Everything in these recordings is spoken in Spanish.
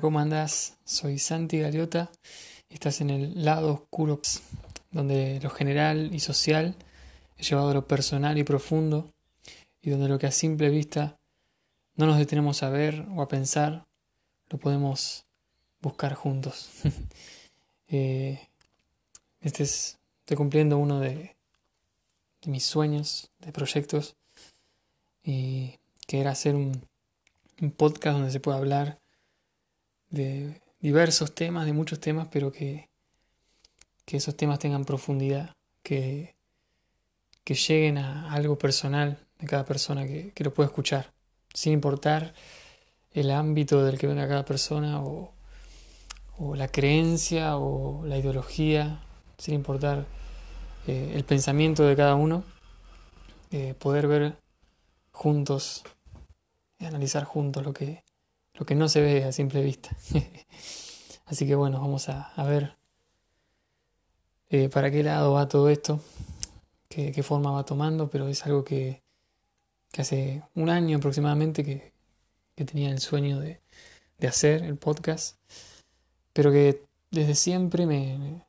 ¿cómo andás? Soy Santi Galiota y estás en el lado oscuro donde lo general y social es llevado a lo personal y profundo y donde lo que a simple vista no nos detenemos a ver o a pensar, lo podemos buscar juntos. Eh, este es, estoy cumpliendo uno de, de mis sueños, de proyectos, y que era hacer un, un podcast donde se pueda hablar de diversos temas, de muchos temas, pero que, que esos temas tengan profundidad, que, que lleguen a algo personal de cada persona que, que lo pueda escuchar, sin importar el ámbito del que venga cada persona o, o la creencia o la ideología, sin importar eh, el pensamiento de cada uno, eh, poder ver juntos analizar juntos lo que, lo que no se ve a simple vista. Así que bueno, vamos a, a ver eh, para qué lado va todo esto, qué, forma va tomando, pero es algo que, hace un año aproximadamente que, que tenía el sueño de, de, hacer el podcast, pero que desde siempre me, me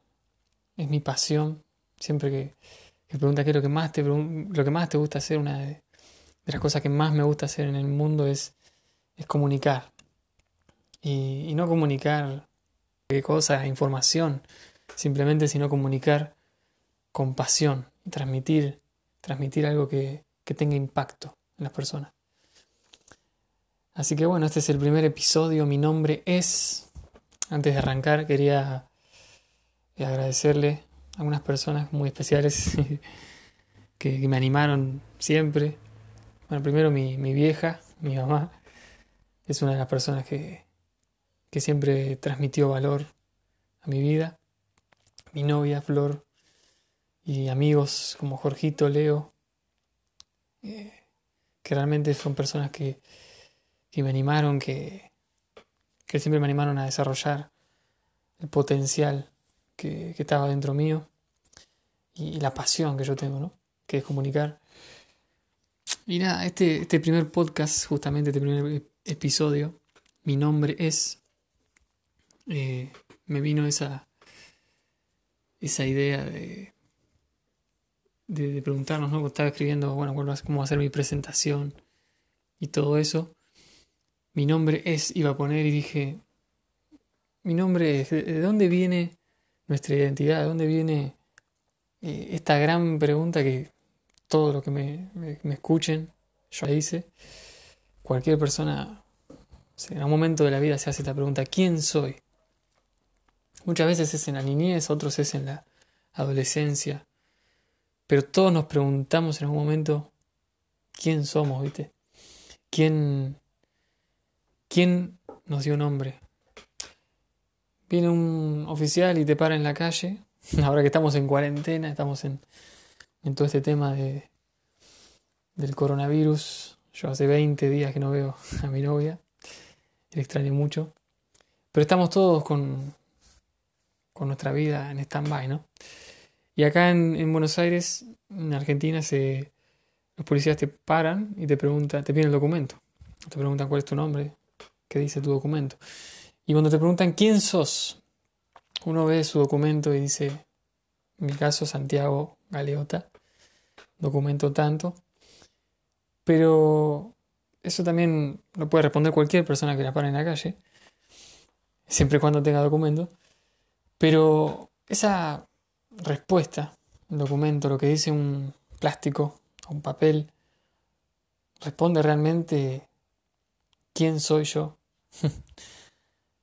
es mi pasión, siempre que, que pregunta qué es lo que más te, lo que más te gusta hacer, una de, de las cosas que más me gusta hacer en el mundo es, es comunicar, y, no comunicar qué cosa, información, simplemente sino comunicar con pasión y transmitir, transmitir algo que, que tenga impacto en las personas. Así que bueno, este es el primer episodio, mi nombre es, antes de arrancar quería agradecerle a algunas personas muy especiales que, que, me animaron siempre. Bueno, primero mi, mi vieja, mi mamá, es una de las personas que, que siempre transmitió valor a mi vida, mi novia Flor y amigos como Jorgito, Leo, eh, que realmente son personas que, que me animaron, que, que, siempre me animaron a desarrollar el potencial que, estaba dentro mío y, y, la pasión que yo tengo, ¿no? que es comunicar. Y nada, este, este primer podcast, justamente este primer episodio, mi nombre es eh, me vino esa, esa idea de, de, preguntarnos, ¿no? Estaba escribiendo, bueno, cómo va a ser mi presentación y todo eso. Mi nombre es, iba a poner y dije, mi nombre es, ¿de dónde viene nuestra identidad? ¿De dónde viene eh, esta gran pregunta que todos los que me, me, escuchen, yo la hice, cualquier persona en algún momento de la vida se hace esta pregunta, ¿quién soy? Muchas veces es en la niñez, otros es en la adolescencia. Pero todos nos preguntamos en algún momento quién somos, ¿viste? ¿Quién, quién nos dio nombre? Viene un oficial y te para en la calle. Ahora que estamos en cuarentena, estamos en, en todo este tema de, del coronavirus. Yo hace 20 días que no veo a mi novia. Le extraño mucho. Pero estamos todos con, con nuestra vida en stand-by, ¿no? Y acá en, en, Buenos Aires, en Argentina, los policías te paran y te preguntan, te piden el documento. Te preguntan cuál es tu nombre, qué dice tu documento. Y cuando te preguntan quién sos, uno ve su documento y dice, en mi caso, Santiago Galeota, documento tanto. Pero eso también lo puede responder cualquier persona que la pare en la calle, siempre y cuando tenga documento. Pero esa respuesta, el documento, lo que dice un plástico o un papel, responde realmente quién soy yo.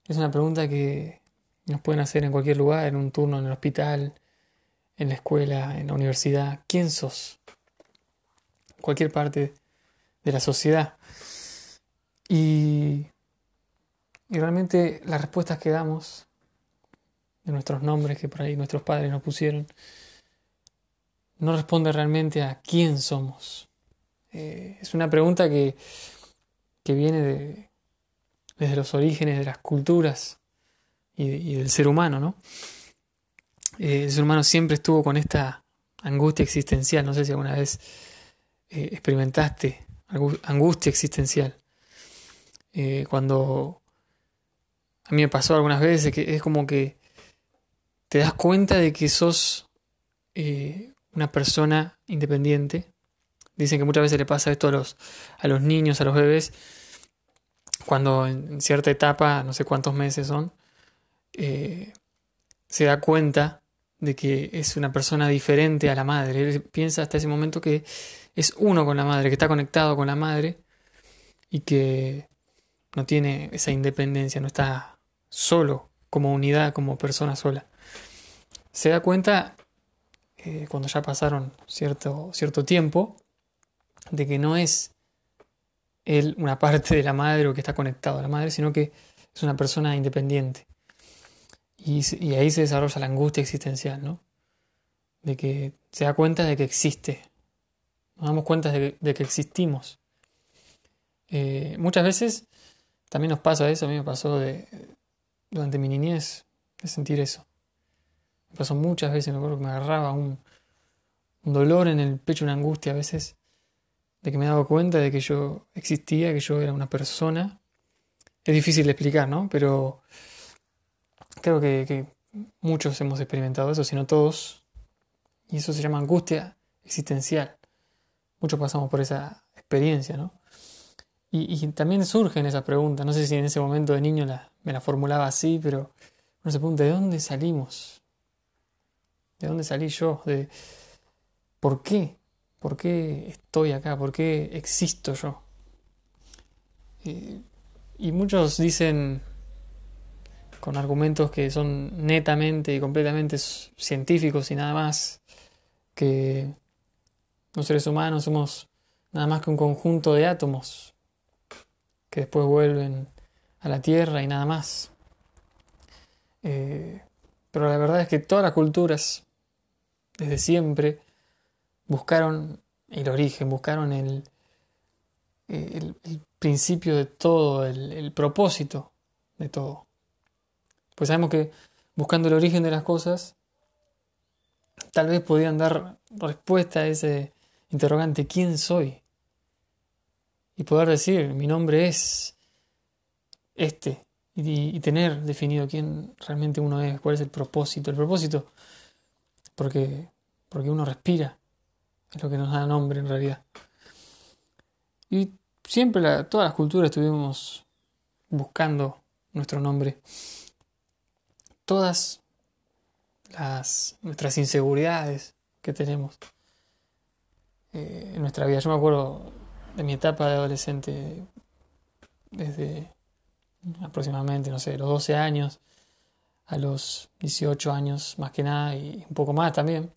es una pregunta que nos pueden hacer en cualquier lugar, en un turno en el hospital, en la escuela, en la universidad. ¿Quién sos? Cualquier parte de la sociedad. Y, y realmente las respuestas que damos de nuestros nombres que por ahí nuestros padres nos pusieron, no responde realmente a quién somos. Eh, es una pregunta que, que viene de, desde los orígenes de las culturas y, del ser humano, ¿no? Eh, el ser humano siempre estuvo con esta angustia existencial. No sé si alguna vez eh, experimentaste angustia existencial. Cuando a mí me pasó algunas veces que es como que te das cuenta de que sos eh, una persona independiente. Dicen que muchas veces le pasa esto a los, a los niños, a los bebés, cuando en cierta etapa, no sé cuántos meses son, eh, se da cuenta de que es una persona diferente a la madre. Él piensa hasta ese momento que es uno con la madre, que está conectado con la madre y que no tiene esa independencia, no está solo como unidad, como persona sola. Se da cuenta eh, cuando ya pasaron cierto, cierto tiempo de que no es él una parte de la madre o que está conectado a la madre, sino que es una persona independiente. Y, ahí se desarrolla la angustia existencial, ¿no? De que se da cuenta de que existe. Nos damos cuenta de que, existimos. Eh, muchas veces también nos pasa eso, a mí me pasó de, durante mi niñez, de sentir eso. Pasó muchas veces, me acuerdo que me agarraba un, un dolor en el pecho, una angustia a veces, de que me daba cuenta de que yo existía, que yo era una persona. Es difícil de explicar, ¿no? Pero Creo que, muchos hemos experimentado eso, si no todos. Y eso se llama angustia existencial. Muchos pasamos por esa experiencia, ¿no? Y, también surgen esas preguntas. No sé si en ese momento de niño me la formulaba así, pero uno se pregunta, ¿de dónde salimos? ¿De dónde salí yo? ¿De por qué? ¿Por qué estoy acá? ¿Por qué existo yo? y muchos dicen, con argumentos que son netamente y completamente científicos y nada más, que los seres humanos somos nada más que un conjunto de átomos que después vuelven a la Tierra y nada más. Eh, pero la verdad es que todas las culturas, desde siempre, buscaron el origen, buscaron el, principio de todo, el propósito de todo. Pues sabemos que buscando el origen de las cosas, tal vez podían dar respuesta a ese interrogante, ¿quién soy? Y poder decir, mi nombre es este, y, tener definido quién realmente uno es, cuál es el propósito. El propósito, porque, porque uno respira, es lo que nos da nombre en realidad. Y siempre todas las culturas estuvimos buscando nuestro nombre todas las, nuestras inseguridades que tenemos eh, en nuestra vida. Yo me acuerdo de mi etapa de adolescente, desde aproximadamente, no sé, los 12 años a los 18 años, más que nada, y un poco más también,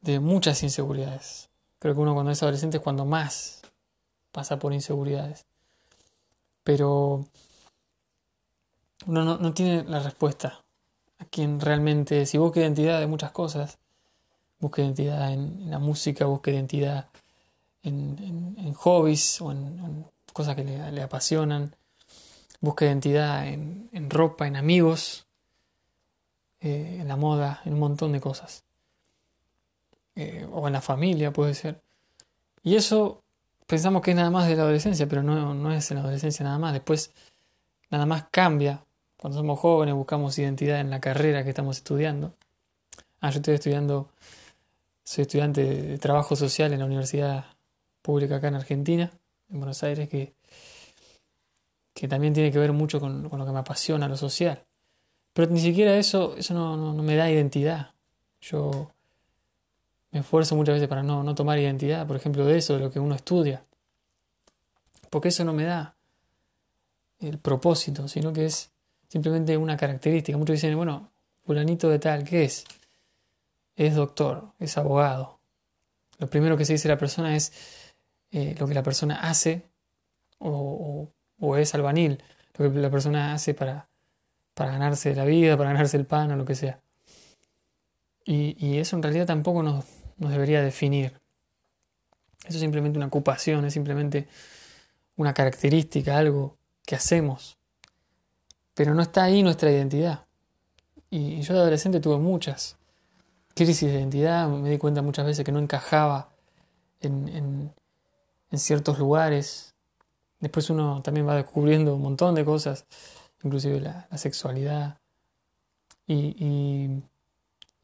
de muchas inseguridades. Creo que uno cuando es adolescente es cuando más pasa por inseguridades. Pero uno no, tiene la respuesta a quién realmente, si busca identidad de muchas cosas, busca identidad en, la música, busca identidad en, hobbies o en, cosas que le, apasionan, busca identidad en, ropa, en amigos, eh, en la moda, en un montón de cosas. Eh, o en la familia puede ser. Y eso pensamos que es nada más de la adolescencia, pero no, no es en la adolescencia nada más. Después nada más cambia cuando somos jóvenes buscamos identidad en la carrera que estamos estudiando. Ah, yo estoy estudiando, soy estudiante de trabajo social en la Universidad Pública acá en Argentina, en Buenos Aires, que, que también tiene que ver mucho con, lo que me apasiona, lo social. Pero ni siquiera eso, eso no, me da identidad. Yo me esfuerzo muchas veces para no, tomar identidad, por ejemplo, de eso, de lo que uno estudia. Porque eso no me da el propósito, sino que es simplemente una característica. Muchos dicen, bueno, fulanito de tal, ¿qué es? Es doctor, es abogado. Lo primero que se dice la persona es eh, lo que la persona hace o, es albanil, lo que la persona hace para, para ganarse la vida, para ganarse el pan o lo que sea. Y, eso en realidad tampoco nos, nos debería definir. Eso es simplemente una ocupación, es simplemente una característica, algo que hacemos pero no está ahí nuestra identidad. Y yo de adolescente tuve muchas crisis de identidad, me di cuenta muchas veces que no encajaba en, ciertos lugares. Después uno también va descubriendo un montón de cosas inclusive la, sexualidad y,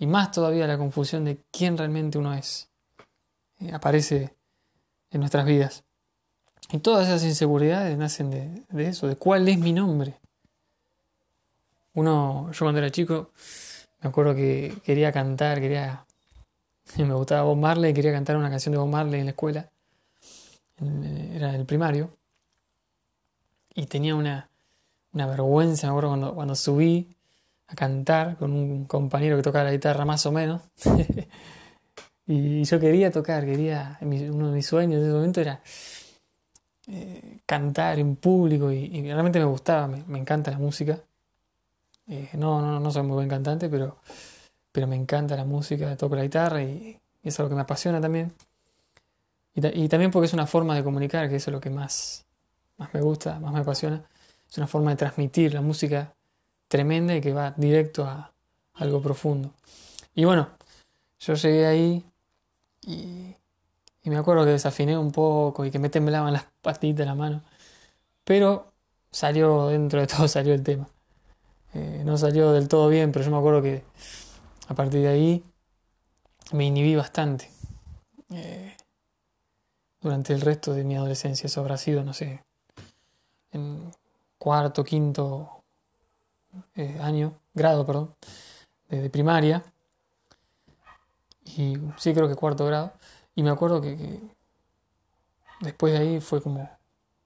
más todavía la confusión de quién realmente uno es. Eh, aparece en nuestras vidas. Y todas esas inseguridades nacen de, eso, de cuál es mi nombre. Uno, yo cuando era chico, me acuerdo que quería cantar, quería. Me gustaba Bob Marley, quería cantar una canción de Bob Marley en la escuela. Era el primario. Y tenía una, una vergüenza, me acuerdo cuando, cuando subí a cantar con un compañero que tocaba la guitarra más o menos. y yo quería tocar, quería, uno de mis sueños en ese momento era eh, cantar en público y, realmente me gustaba, me, encanta la música. Eh, no, no, no soy muy buen cantante, pero, pero me encanta la música, toco la guitarra y, y es algo que me apasiona también. Y, también porque es una forma de comunicar, que es lo que más, más me gusta, más me apasiona. Es una forma de transmitir la música tremenda y que va directo a algo profundo. Y bueno, yo llegué ahí y, me acuerdo que desafiné un poco y que me temblaban las patitas de la mano. Pero salió, dentro de todo salió el tema. Eh, no salió del todo bien, pero yo me acuerdo que a partir de ahí me inhibí bastante. Eh, durante el resto de mi adolescencia, eso habrá sido, no sé, en cuarto, quinto eh, año, grado, perdón, de, primaria. Y sí, creo que cuarto grado. Y me acuerdo que, después de ahí fue como,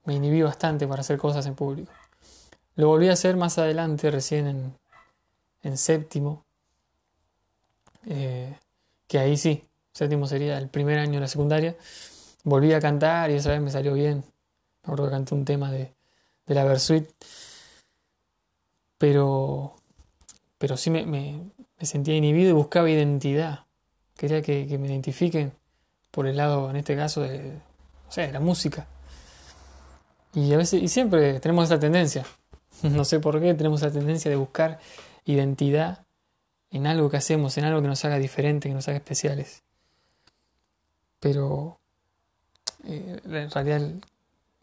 me inhibí bastante para hacer cosas en público. Lo volví a hacer más adelante, recién en, en séptimo, eh, que ahí sí, séptimo sería el primer año de la secundaria. Volví a cantar y esa vez me salió bien. Me acuerdo que canté un tema de, de la Versuit pero, pero sí me, me, sentía inhibido y buscaba identidad. Quería que, me identifiquen por el lado, en este caso, de, de la música. Y a veces, y siempre tenemos esa tendencia, no sé por qué, tenemos esa tendencia de buscar identidad en algo que hacemos, en algo que nos haga diferente, que nos haga especiales. Pero eh, en realidad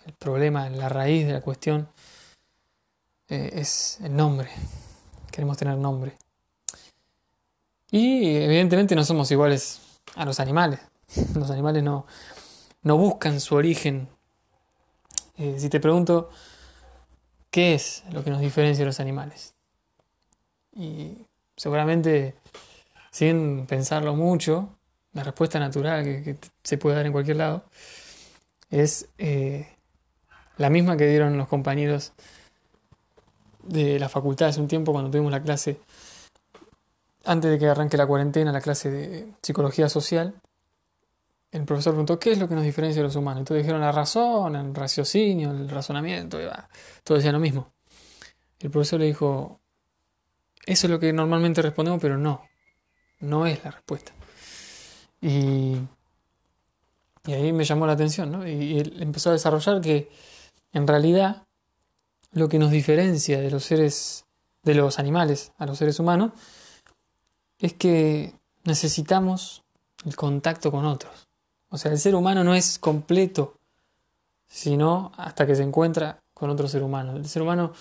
el, problema, la raíz de la cuestión eh, es el nombre. Queremos tener nombre. Y evidentemente no somos iguales a los animales. Los animales no, no buscan su origen. Eh, si te pregunto, ¿qué es lo que nos diferencia de los animales? Y seguramente, sin pensarlo mucho, la respuesta natural que, se puede dar en cualquier lado es eh, la misma que dieron los compañeros de la facultad hace un tiempo cuando tuvimos la clase, antes de que arranque la cuarentena, la clase de psicología social, el profesor preguntó qué es lo que nos diferencia de los humanos. Entonces dijeron la razón, el raciocinio, el razonamiento, y todo decía lo mismo. El profesor le dijo, eso es lo que normalmente respondemos, pero no, no es la respuesta. Y, y ahí me llamó la atención, ¿no? y él empezó a desarrollar que en realidad lo que nos diferencia de los seres, de los animales a los seres humanos, es que necesitamos el contacto con otros. O sea, el ser humano no es completo, sino hasta que se encuentra con otro ser humano. El ser humano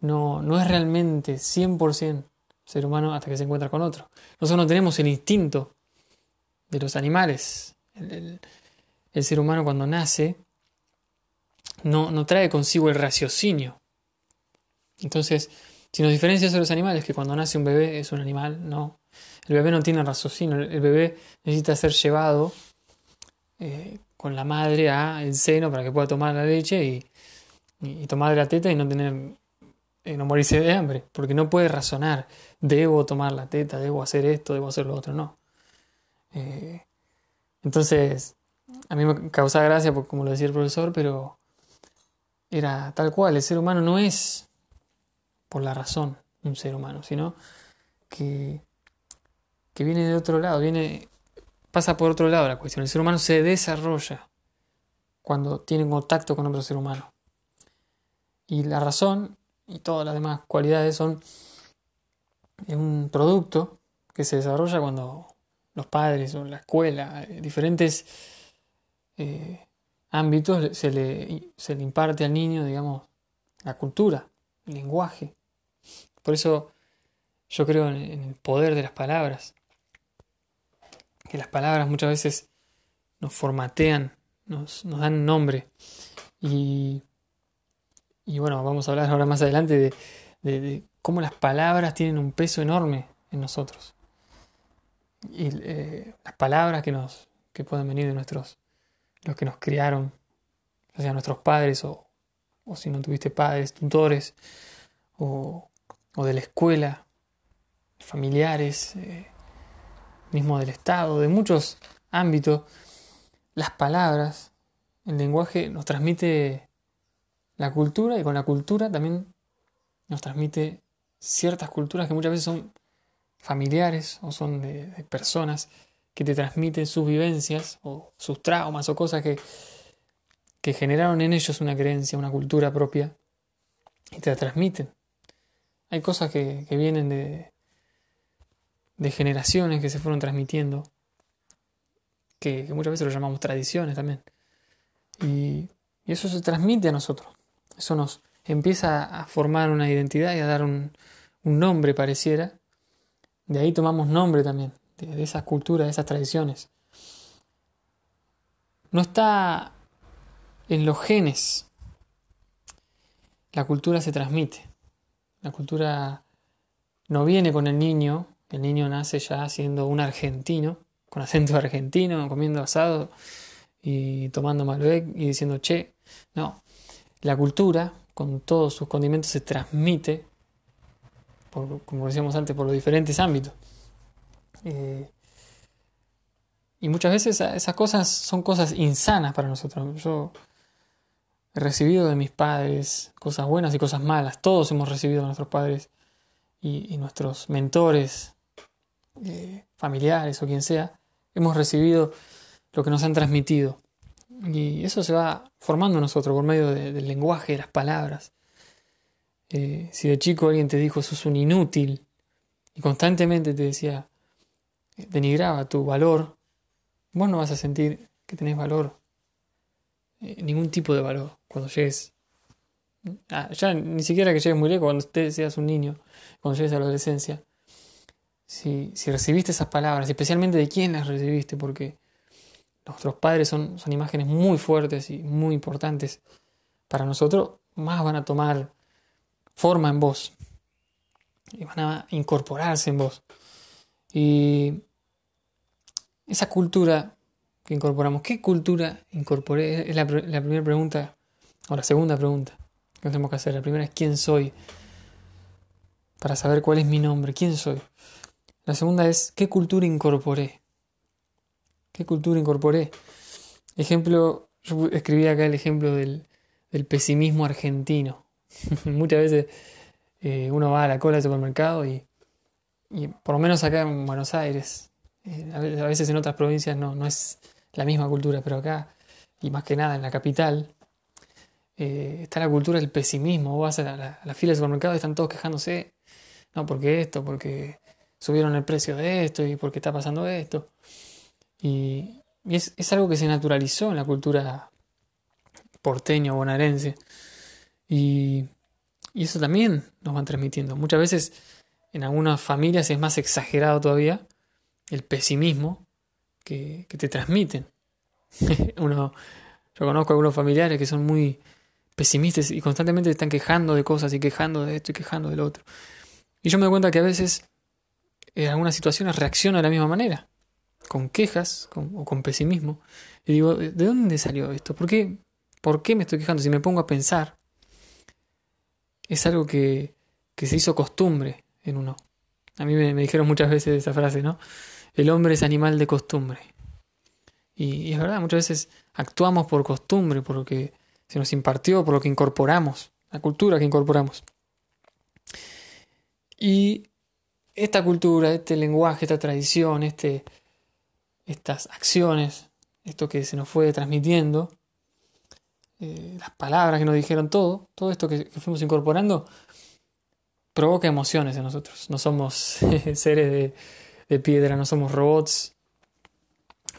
no, no es realmente 100% ser humano hasta que se encuentra con otro. Nosotros no tenemos el instinto de los animales. el ser humano cuando nace no, no trae consigo el raciocinio. Entonces, si nos diferencia de los animales, que cuando nace un bebé es un animal, no. El bebé no tiene raciocinio, el bebé necesita ser llevado eh, con la madre a el seno para que pueda tomar la leche y, tomar de la teta y no tener eh, no morirse de hambre, porque no puede razonar, debo tomar la teta, debo hacer esto, debo hacer lo otro, no. Eh, entonces, a mí me causa gracia, porque, como lo decía el profesor, pero era tal cual, el ser humano no es por la razón un ser humano, sino que, que viene de otro lado, viene, pasa por otro lado la cuestión. El ser humano se desarrolla cuando tiene contacto con otro ser humano. Y la razón y todas las demás cualidades son un producto que se desarrolla cuando los padres o la escuela, eh, diferentes eh, ámbitos se le, se le imparte al niño, digamos, la cultura, lenguaje. Por eso yo creo en el poder de las palabras. Que las palabras muchas veces nos formatean, nos, nos dan nombre. Y, y, bueno, vamos a hablar ahora más adelante de, cómo las palabras tienen un peso enorme en nosotros. Y eh, las palabras que nos que pueden venir de nuestros los que nos criaron, o sea nuestros padres o, o si no tuviste padres, tutores o, o de la escuela, familiares, eh, mismo del Estado, de muchos ámbitos, las palabras, el lenguaje nos transmite la cultura y con la cultura también nos transmite ciertas culturas que muchas veces son familiares o son de, personas que te transmiten sus vivencias o sus traumas o cosas que, que generaron en ellos una creencia, una cultura propia y te la transmiten. Hay cosas que, que vienen de, de generaciones que se fueron transmitiendo que, muchas veces lo llamamos tradiciones también. Y, eso se transmite a nosotros. Eso nos empieza a formar una identidad y a dar un, nombre, pareciera. De ahí tomamos nombre también, de, de esas culturas, de esas tradiciones. No está en los genes. La cultura se transmite. La cultura no viene con el niño, el niño nace ya siendo un argentino, con acento argentino, comiendo asado y tomando Malbec y diciendo che. No, la cultura, con todos sus condimentos, se transmite, como decíamos antes, por los diferentes ámbitos. Eh, y muchas veces esas cosas son cosas insanas para nosotros. Yo he recibido de mis padres cosas buenas y cosas malas. Todos hemos recibido de nuestros padres y, nuestros mentores, eh, familiares o quien sea hemos recibido lo que nos han transmitido. Y eso se va formando nosotros por medio del lenguaje, de las palabras. Eh, si de chico alguien te dijo sos un inútil y constantemente te decía, denigraba tu valor, vos no vas a sentir que tenés valor, eh, ningún tipo de valor cuando llegues. ya ni siquiera que llegues muy lejos, cuando usted seas un niño, cuando llegues a la adolescencia, si, recibiste esas palabras, especialmente de quién las recibiste, porque nuestros padres son, son imágenes muy fuertes y muy importantes para nosotros, más van a tomar forma en vos y van a incorporarse en vos. Y esa cultura que incorporamos, ¿qué cultura incorporé? Es la, la primera pregunta, o la segunda pregunta que tenemos que hacer. La primera es ¿quién soy? Para saber cuál es mi nombre, ¿quién soy? La segunda es, ¿qué cultura incorporé? ¿Qué cultura incorporé? Ejemplo, yo escribí acá el ejemplo del, pesimismo argentino. Muchas veces eh, uno va a la cola del supermercado y, por lo menos acá en Buenos Aires, eh, a veces en otras provincias no, no es la misma cultura, pero acá, y más que nada en la capital, eh, está la cultura del pesimismo. Vos vas a la, la, fila del supermercado y están todos quejándose, no, porque esto, porque subieron el precio de esto y por qué está pasando esto. Y, es, algo que se naturalizó en la cultura porteña o bonaerense. Y, y eso también nos van transmitiendo. Muchas veces en algunas familias es más exagerado todavía el pesimismo que, que te transmiten. Uno, yo conozco algunos familiares que son muy pesimistas y constantemente están quejando de cosas y quejando de esto y quejando del otro. Y yo me doy cuenta que a veces en algunas situaciones reacciono de la misma manera, con quejas o con pesimismo. Y digo, ¿de dónde salió esto? ¿Por qué, ¿Por qué me estoy quejando? Si me pongo a pensar, es algo que, que se hizo costumbre en uno. A mí me, dijeron muchas veces esa frase, ¿no? El hombre es animal de costumbre. Y, es verdad, muchas veces actuamos por costumbre, por lo que se nos impartió, por lo que incorporamos, la cultura que incorporamos. Y esta cultura, este lenguaje, esta tradición, este, estas acciones, esto que se nos fue transmitiendo, eh, las palabras que nos dijeron, todo, todo esto que, fuimos incorporando, provoca emociones en nosotros. No somos seres de, piedra, no somos robots.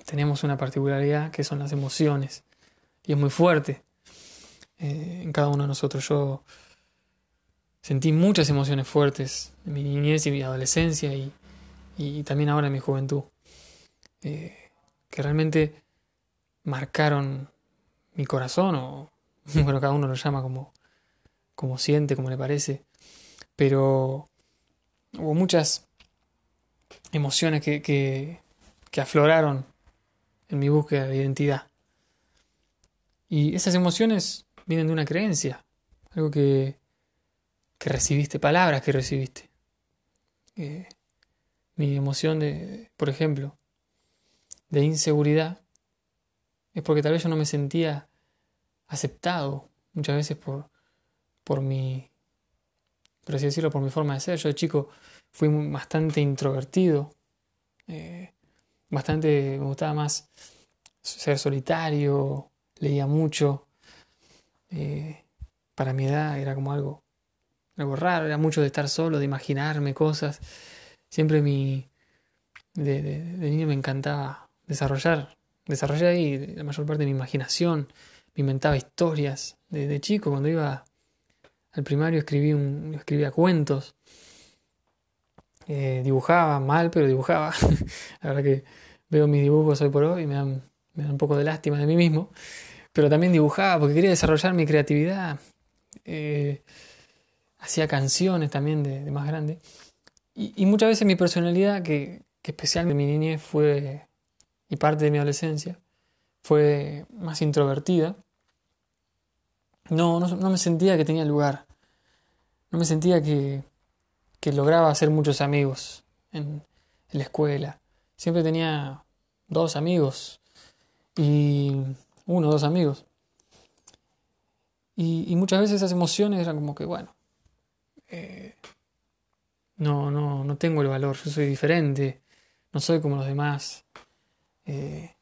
Tenemos una particularidad que son las emociones. Y es muy fuerte eh, en cada uno de nosotros. Yo sentí muchas emociones fuertes en mi niñez y mi adolescencia y, y también ahora en mi juventud, eh, que realmente marcaron mi corazón, o bueno, cada uno lo llama como, como siente, como le parece, pero hubo muchas emociones que, que, que afloraron en mi búsqueda de identidad. Y esas emociones vienen de una creencia, algo que, que recibiste, palabras que recibiste. Eh, mi emoción de, por ejemplo, de inseguridad, es porque tal vez yo no me sentía aceptado muchas veces por, por mi, por así decirlo, por mi forma de ser. Yo de chico fui bastante introvertido, eh, bastante, me gustaba más ser solitario, leía mucho. Eh, para mi edad era como algo, algo raro, era mucho de estar solo, de imaginarme cosas. Siempre mi, de, niño me encantaba desarrollar, desarrollar ahí la mayor parte de mi imaginación, me inventaba historias. De, chico, cuando iba al primario, escribí un, escribía cuentos, eh, dibujaba mal, pero dibujaba. la verdad que veo mis dibujos hoy por hoy y me dan, me dan un poco de lástima de mí mismo pero también dibujaba porque quería desarrollar mi creatividad. Eh, hacía canciones también de, más grande. Y, muchas veces mi personalidad, que, que especialmente mi niñez fue, y parte de mi adolescencia, fue más introvertida. No, no, me sentía que tenía lugar. No me sentía que, que lograba hacer muchos amigos en, la escuela. Siempre tenía dos amigos. Y uno o dos amigos. Y, muchas veces esas emociones eran como que, bueno, eh, no, no, no tengo el valor, yo soy diferente, no soy como los demás. Eh,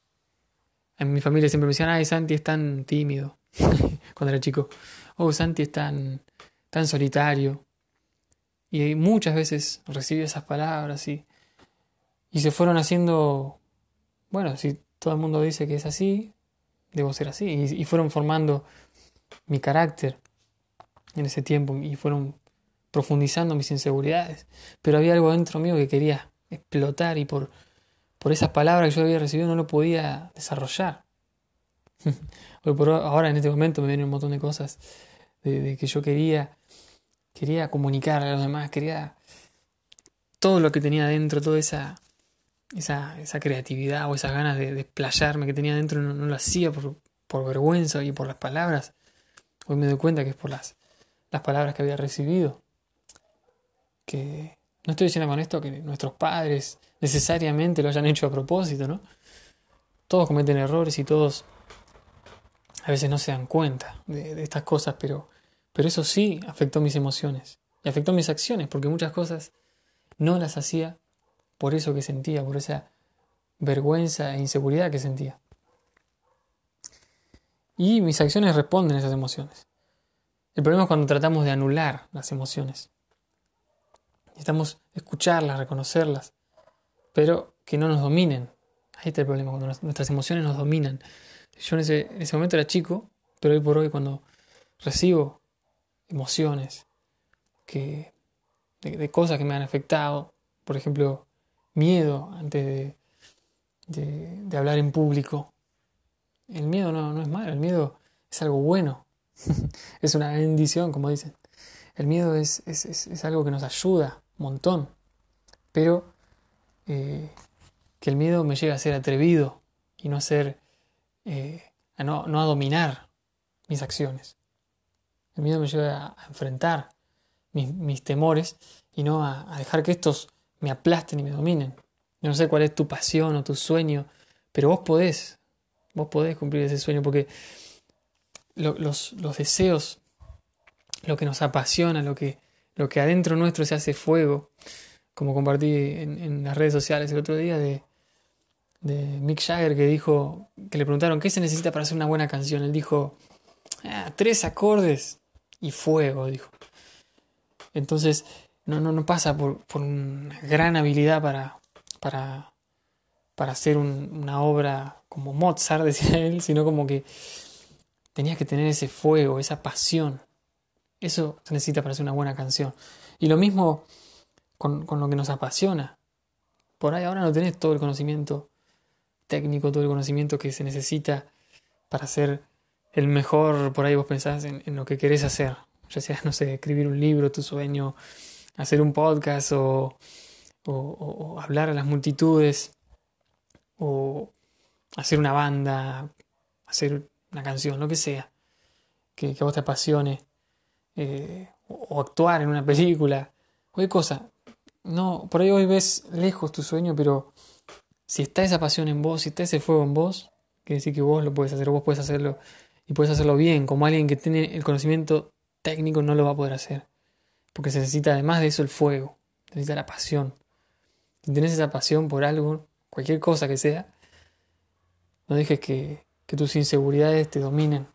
en mi familia siempre me decían, ay, Santi es tan tímido, cuando era chico. Oh, Santi es tan, tan solitario. Y muchas veces recibí esas palabras y, y se fueron haciendo, bueno, si todo el mundo dice que es así, debo ser así. Y, fueron formando mi carácter en ese tiempo y fueron profundizando mis inseguridades. Pero había algo dentro mío que quería explotar y por, por esas palabras que yo había recibido no lo podía desarrollar. por ahora en este momento me vienen un montón de cosas de, que yo quería, quería comunicar a los demás, quería todo lo que tenía dentro, toda esa esa, esa creatividad o esas ganas de desplayarme que tenía dentro no, lo hacía por, por, vergüenza y por las palabras. Hoy me doy cuenta que es por las, las palabras que había recibido. Que no estoy diciendo con esto que nuestros padres necesariamente lo hayan hecho a propósito, ¿no? Todos cometen errores y todos a veces no se dan cuenta de, de estas cosas, pero, pero eso sí afectó mis emociones y afectó mis acciones, porque muchas cosas no las hacía por eso que sentía, por esa vergüenza e inseguridad que sentía. Y mis acciones responden a esas emociones. El problema es cuando tratamos de anular las emociones. Necesitamos escucharlas, reconocerlas, pero que no nos dominen. Ahí está el problema, cuando nuestras emociones nos dominan. Yo en ese, en ese momento era chico, pero hoy por hoy cuando recibo emociones que, de cosas que me han afectado, por ejemplo, miedo antes de, de, hablar en público. El miedo no, no es malo, el miedo es algo bueno, es una bendición, como dicen. El miedo es, es, es, algo que nos ayuda un montón, pero eh, que el miedo me llegue a ser atrevido y no a ser, eh, a no, no, a dominar mis acciones. El miedo me lleva a enfrentar mis, temores y no a, dejar que estos me aplasten y me dominen. No sé cuál es tu pasión o tu sueño, pero vos podés, vos podés cumplir ese sueño porque los, los, deseos, lo que nos apasiona, lo que, lo que adentro nuestro se hace fuego, como compartí en, las redes sociales el otro día de, de Mick Jagger que dijo, que le preguntaron, ¿qué se necesita para hacer una buena canción? Él dijo, ah, tres acordes y fuego, dijo. Entonces, no, no, no pasa por, por una gran habilidad para, para, para hacer una obra como Mozart, decía él, sino como que tenías que tener ese fuego, esa pasión. Eso se necesita para hacer una buena canción. Y lo mismo con, con lo que nos apasiona. Por ahí ahora no tenés todo el conocimiento técnico, todo el conocimiento que se necesita para ser el mejor, por ahí vos pensás en, lo que querés hacer, ya sea, no sé, escribir un libro, tu sueño, hacer un podcast o, o, hablar a las multitudes o hacer una banda, hacer una canción, lo que sea, que, a vos te apasione, eh, o, actuar en una película, cualquier cosa. No, por ahí hoy ves lejos tu sueño, pero si está esa pasión en vos, si está ese fuego en vos, quiere decir que vos lo puedes hacer, vos puedes hacerlo y puedes hacerlo bien, como alguien que tiene el conocimiento técnico no lo va a poder hacer. Porque se necesita además de eso el fuego, se necesita la pasión. Si tenés esa pasión por algo, cualquier cosa que sea, no dejes que, tus inseguridades te dominen,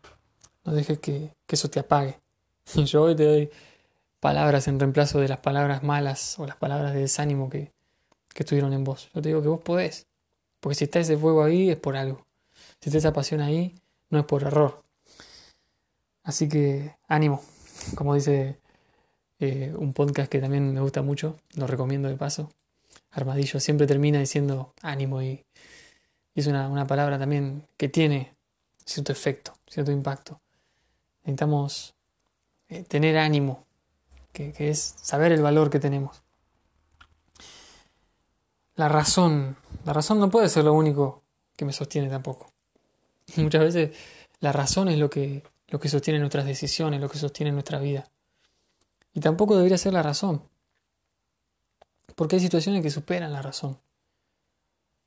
no dejes que, eso te apague. yo hoy te doy palabras en reemplazo de las palabras malas o las palabras de desánimo que, que estuvieron en vos. Yo te digo que vos podés. Porque si está ese fuego ahí es por algo. Si está esa pasión ahí, no es por error. Así que ánimo. Como dice eh, un podcast que también me gusta mucho, lo recomiendo de paso. Armadillo siempre termina diciendo ánimo y, es una, palabra también que tiene cierto efecto, cierto impacto. Necesitamos eh, tener ánimo, que es saber el valor que tenemos la razón. La razón no puede ser lo único que me sostiene tampoco. Muchas veces la razón es lo que, lo que sostiene nuestras decisiones, lo que sostiene nuestra vida. Y tampoco debería ser la razón. Porque hay situaciones que superan la razón.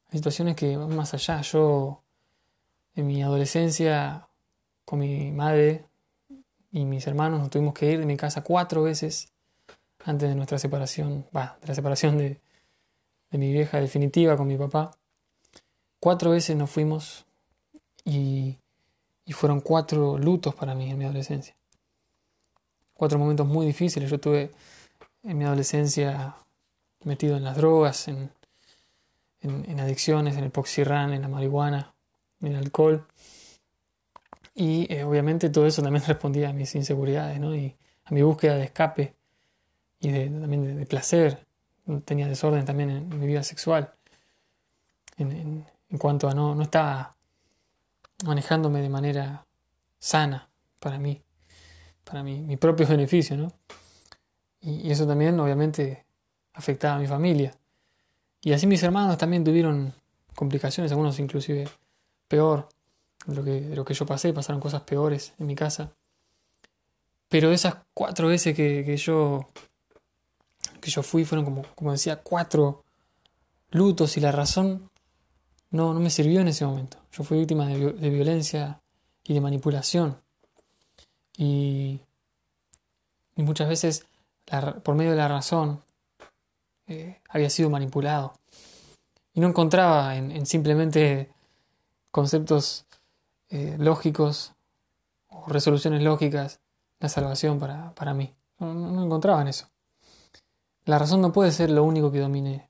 Hay situaciones que van más allá. Yo, en mi adolescencia, con mi madre y mis hermanos, nos tuvimos que ir de mi casa cuatro veces antes de nuestra separación, va, de la separación de, de mi vieja definitiva con mi papá. Cuatro veces nos fuimos y, y fueron cuatro lutos para mí en mi adolescencia. Cuatro momentos muy difíciles. Yo tuve en mi adolescencia metido en las drogas, en, en, adicciones, en el poxirrán, en la marihuana, en el alcohol. Y eh, obviamente todo eso también respondía a mis inseguridades ¿no? y a mi búsqueda de escape y de, también de placer tenía desorden también en, mi vida sexual. En, cuanto a no, no estaba manejándome de manera sana para mí, para mi, mi propio beneficio, ¿no? Y, eso también obviamente afectaba a mi familia. Y así mis hermanos también tuvieron complicaciones, algunos inclusive peor de lo que, lo que yo pasé, pasaron cosas peores en mi casa. Pero esas cuatro veces que, que yo que yo fui fueron como, como decía, cuatro lutos y la razón no, no me sirvió en ese momento. Yo fui víctima de, violencia y de manipulación. Y, y muchas veces por medio de la razón eh, había sido manipulado. Y no encontraba en, simplemente conceptos eh, lógicos o resoluciones lógicas la salvación para, para mí. No, no encontraba en eso. La razón no puede ser lo único que domine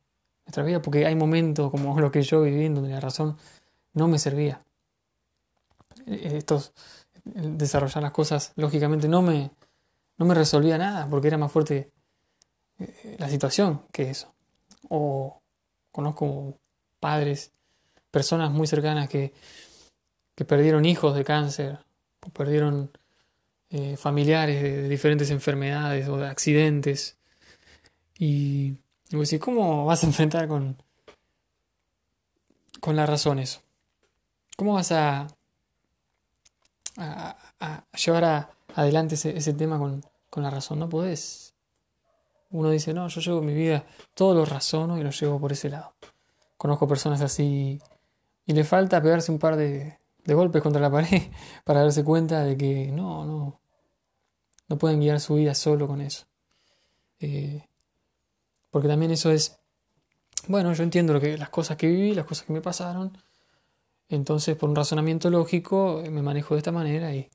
nuestra vida, porque hay momentos como lo que yo viví en donde la razón no me servía. Estos, desarrollar las cosas lógicamente no me, no me resolvía nada, porque era más fuerte eh, la situación que eso. O conozco padres, personas muy cercanas que, que perdieron hijos de cáncer, o perdieron eh, familiares de diferentes enfermedades o de accidentes y, y ¿cómo vas a enfrentar con, con la razón eso? ¿Cómo vas a, a, llevar adelante ese, tema con, con, la razón? No podés. Uno dice, no, yo llevo mi vida, todo lo razono y lo llevo por ese lado. Conozco personas así y le falta pegarse un par de, de golpes contra la pared para darse cuenta de que no, no, no pueden guiar su vida solo con eso. Eh, porque también eso es, bueno, yo entiendo lo que, las cosas que viví, las cosas que me pasaron, entonces por un razonamiento lógico me manejo de esta manera y,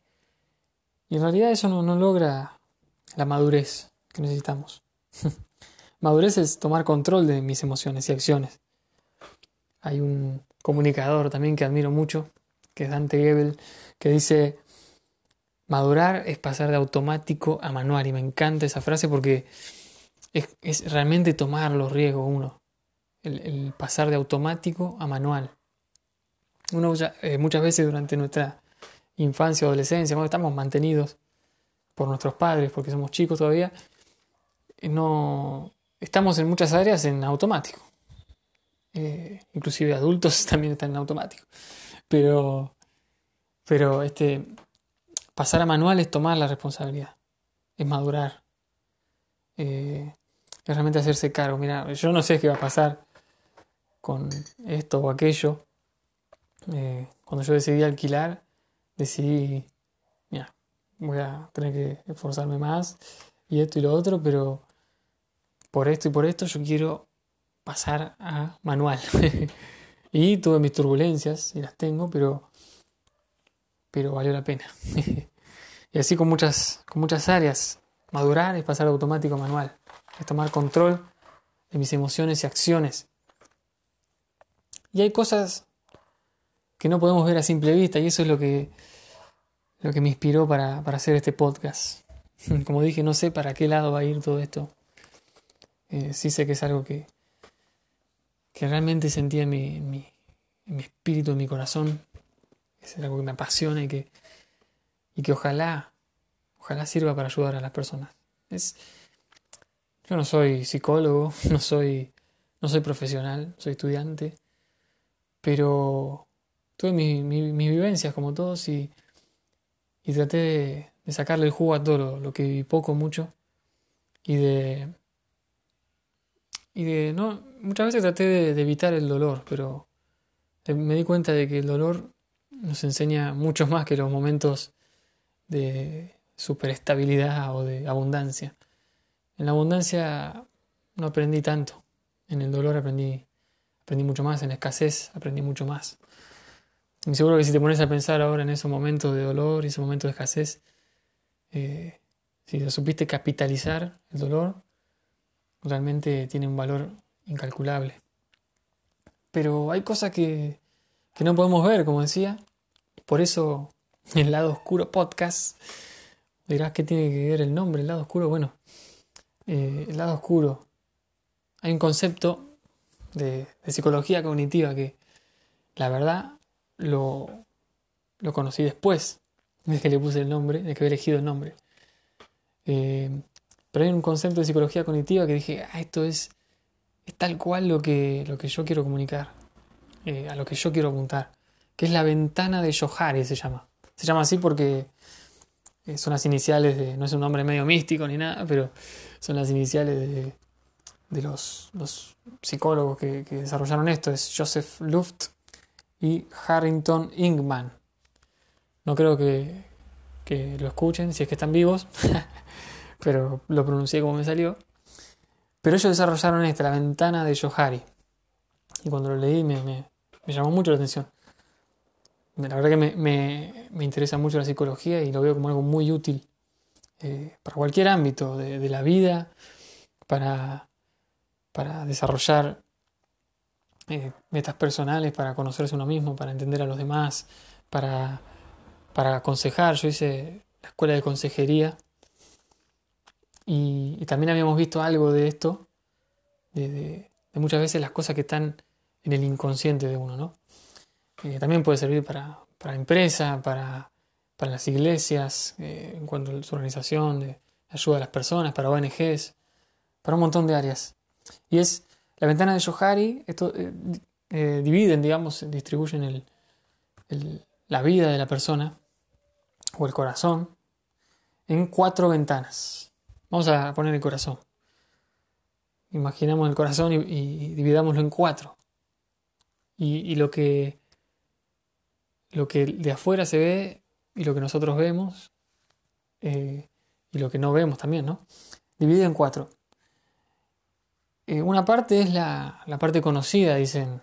y en realidad eso no, no logra la madurez que necesitamos. madurez es tomar control de mis emociones y acciones. Hay un comunicador también que admiro mucho, que es Dante Gebel, que dice, Madurar es pasar de automático a manual y me encanta esa frase porque es, realmente tomar los riesgos uno, el, pasar de automático a manual. Uno eh, muchas veces durante nuestra infancia o adolescencia, cuando estamos mantenidos por nuestros padres, porque somos chicos todavía, eh, no estamos en muchas áreas en automático. Eh, inclusive adultos también están en automático. Pero, pero este, pasar a manual es tomar la responsabilidad, es madurar, es realmente hacerse cargo. Mira, yo no sé qué va a pasar con esto o aquello. cuando yo decidí alquilar, decidí, mira, voy a tener que esforzarme más y esto y lo otro, pero por esto y por esto yo quiero pasar a manual. y tuve mis turbulencias y las tengo, pero, pero valió la pena. y así con muchas, con muchas áreas. Madurar es pasar automático a manual, es tomar control de mis emociones y acciones. Y hay cosas que no podemos ver a simple vista y eso es lo que lo que me inspiró para, hacer este podcast. Como dije, no sé para qué lado va a ir todo esto. Eh, sí sé que es algo que, que realmente sentía en mi, en mi, espíritu, en mi corazón. Es algo que me apasiona y que, y que ojalá, ojalá sirva para ayudar a las personas. Es, yo no soy psicólogo, no soy, no soy profesional, soy estudiante, pero tuve mis vivencias como todos y y traté de, sacarle el jugo a todo lo, que viví poco, mucho, y de... Y de, no, muchas veces traté de, evitar el dolor, pero me di cuenta de que el dolor nos enseña mucho más que los momentos de superestabilidad o de abundancia. En la abundancia no aprendí tanto, en el dolor aprendí, aprendí mucho más, en la escasez aprendí mucho más. Y seguro que si te pones a pensar ahora en esos momentos de dolor y esos momentos de escasez, eh, si lo supiste capitalizar, el dolor realmente tiene un valor incalculable. Pero hay cosas que, que no podemos ver, como decía. Por eso el lado oscuro podcast. Dirás que tiene que ver el nombre, el lado oscuro. Bueno, eh, el lado oscuro. Hay un concepto de, psicología cognitiva que la verdad lo, lo conocí después de que le puse el nombre, de que había elegido el nombre. Eh, pero hay un concepto de psicología cognitiva que dije, ah, esto es, es tal cual lo que, lo que yo quiero comunicar, eh, a lo que yo quiero apuntar, que es la ventana de Johari, se llama. Se llama así porque son las iniciales de, no es un nombre medio místico ni nada, pero son las iniciales de, de los, los psicólogos que, que desarrollaron esto. Es Joseph Luft y Harrington Ingman. No creo que, lo escuchen si es que están vivos, pero lo pronuncié como me salió. Pero ellos desarrollaron esta, la ventana de Johari. Y cuando lo leí me, llamó mucho la atención. La verdad que me, interesa mucho la psicología y lo veo como algo muy útil eh, para cualquier ámbito de, la vida, para, para desarrollar eh, metas personales para conocerse uno mismo, para entender a los demás, para, para aconsejar. Yo hice la escuela de consejería y, también habíamos visto algo de esto, de, muchas veces las cosas que están en el inconsciente de uno. ¿no? Eh, también puede servir para, para empresa, para, para las iglesias, eh, en cuanto a su organización, de ayuda a las personas, para ONGs, para un montón de áreas. Y es la ventana de Johari, esto, eh, eh, dividen, digamos, distribuyen el, la vida de la persona o el corazón en cuatro ventanas. Vamos a poner el corazón. Imaginamos el corazón y, dividámoslo en cuatro. Y, lo que lo que de afuera se ve y lo que nosotros vemos eh, y lo que no vemos también, ¿no? Dividido en cuatro. Eh, una parte es la, parte conocida, dicen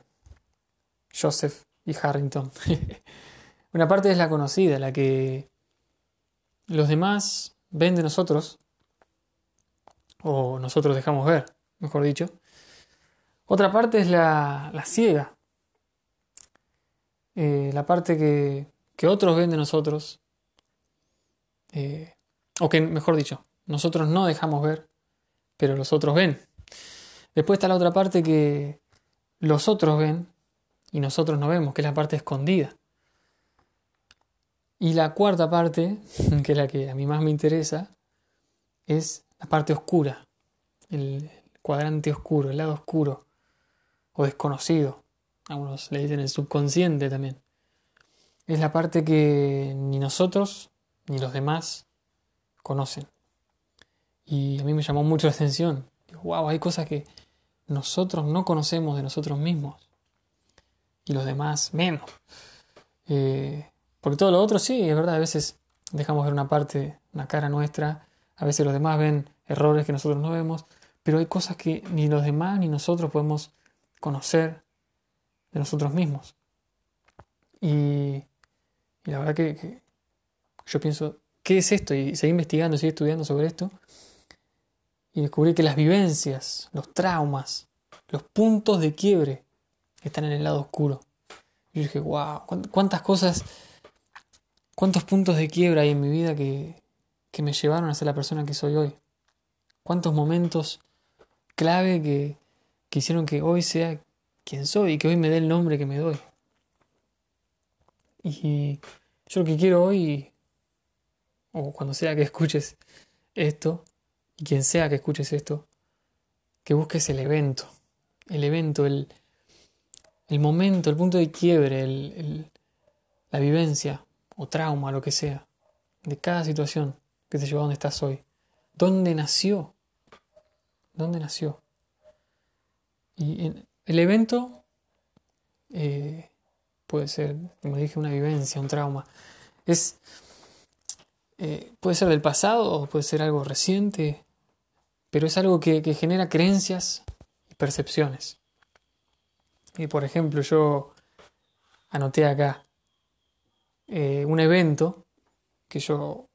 Joseph y Harrington. una parte es la conocida, la que los demás ven de nosotros, o nosotros dejamos ver, mejor dicho. Otra parte es la, ciega, eh, la parte que, que otros ven de nosotros eh, o que mejor dicho, nosotros no dejamos ver, pero los otros ven. Después está la otra parte que los otros ven y nosotros no vemos, que es la parte escondida. Y la cuarta parte, que es la que a mí más me interesa, es la parte oscura, el cuadrante oscuro, el lado oscuro o desconocido. Algunos le dicen el subconsciente también. Es la parte que ni nosotros ni los demás conocen. Y a mí me llamó mucho la atención. Wow, hay cosas que nosotros no conocemos de nosotros mismos. Y los demás menos. Eh, porque todo lo otro sí, es verdad, a veces dejamos ver una parte, una cara nuestra, a veces los demás ven errores que nosotros no vemos, pero hay cosas que ni los demás ni nosotros podemos conocer de nosotros mismos. Y, la verdad que, yo pienso, ¿qué es esto? Y seguí investigando, seguí estudiando sobre esto. Y descubrí que las vivencias, los traumas, los puntos de quiebre están en el lado oscuro. Y yo dije, wow, cuántas cosas, cuántos puntos de quiebra hay en mi vida que, que me llevaron a ser la persona que soy hoy. Cuántos momentos clave que, que hicieron que hoy sea quien soy y que hoy me dé el nombre que me doy. Y yo lo que quiero hoy, o cuando sea que escuches esto, y quien sea que escuches esto, que busques el evento, el evento, el, el momento, el punto de quiebre, el, la vivencia o trauma, lo que sea, de cada situación que te llevó a donde estás hoy. ¿Dónde nació? ¿Dónde nació? Y en el evento eh, puede ser, como dije, una vivencia, un trauma. Es, eh, puede ser del pasado o puede ser algo reciente, pero es algo que, genera creencias y percepciones. Y por ejemplo, yo anoté acá eh, un evento que yo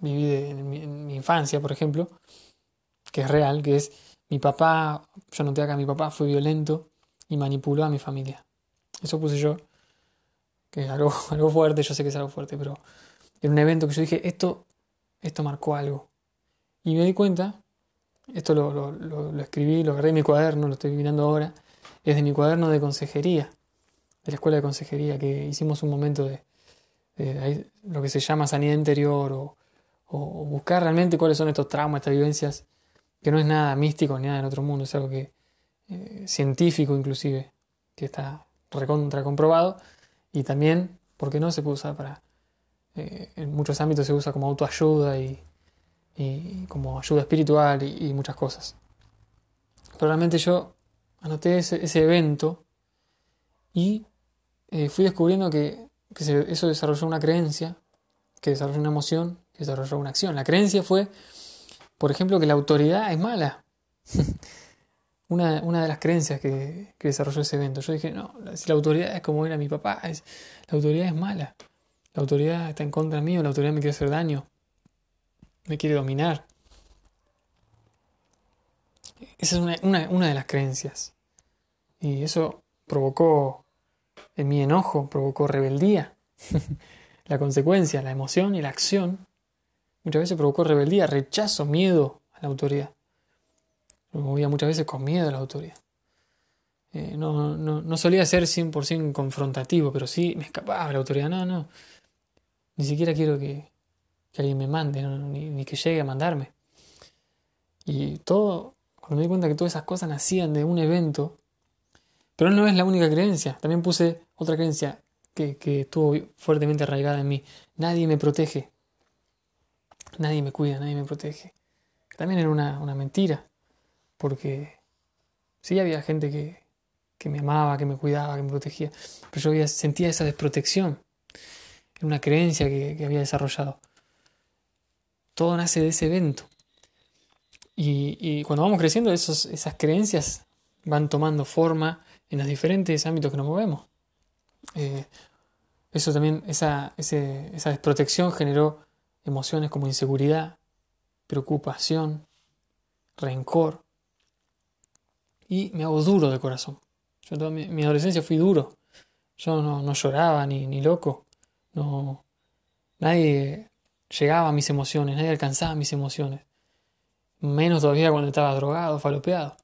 viví en, mi, en mi infancia, por ejemplo, que es real, que es mi papá, yo noté acá, mi papá fue violento y manipuló a mi familia. Eso puse yo, que es algo, fuerte, yo sé que es algo fuerte, pero en un evento que yo dije, esto, esto marcó algo. Y me di cuenta, esto lo, lo, escribí, lo agarré en mi cuaderno, lo estoy mirando ahora, es de mi cuaderno de consejería, de la escuela de consejería, que hicimos un momento de, lo que se llama sanidad interior o, o buscar realmente cuáles son estos traumas, estas vivencias que no es nada místico ni nada del otro mundo, es algo que eh, científico inclusive, que está recontra comprobado y también, porque no se puede usar para, eh, en muchos ámbitos se usa como autoayuda y, y como ayuda espiritual y, muchas cosas. Pero realmente yo anoté ese, ese evento y eh, fui descubriendo que, que eso desarrolló una creencia, que desarrolló una emoción, que desarrolló una acción. La creencia fue por ejemplo, que la autoridad es mala. una, una, de las creencias que, que, desarrolló ese evento. Yo dije, no, si la autoridad es como era mi papá, es, la autoridad es mala. La autoridad está en contra mío, la autoridad me quiere hacer daño, me quiere dominar. Esa es una, una, una de las creencias. Y eso provocó en mi enojo, provocó rebeldía. la consecuencia, la emoción y la acción Muchas veces provocó rebeldía, rechazo, miedo a la autoridad. Me movía muchas veces con miedo a la autoridad. Eh, no, no, no, solía ser 100% confrontativo, pero sí me escapaba la autoridad. No, no. Ni siquiera quiero que, que alguien me mande, ni, ni, que llegue a mandarme. Y todo, cuando me di cuenta que todas esas cosas nacían de un evento, pero no es la única creencia. También puse otra creencia que, que estuvo fuertemente arraigada en mí. Nadie me protege nadie me cuida, nadie me protege. También era una, una mentira, porque sí había gente que, que, me amaba, que me cuidaba, que me protegía, pero yo sentía esa desprotección, era una creencia que, que había desarrollado. Todo nace de ese evento. Y, y cuando vamos creciendo, esos, esas creencias van tomando forma en los diferentes ámbitos que nos movemos. Eh, eso también, esa, esa desprotección generó emociones como inseguridad, preocupación, rencor. Y me hago duro de corazón. Yo toda mi, adolescencia fui duro. Yo no, lloraba ni, ni loco. No, nadie llegaba a mis emociones, nadie alcanzaba mis emociones. Menos todavía cuando estaba drogado, falopeado.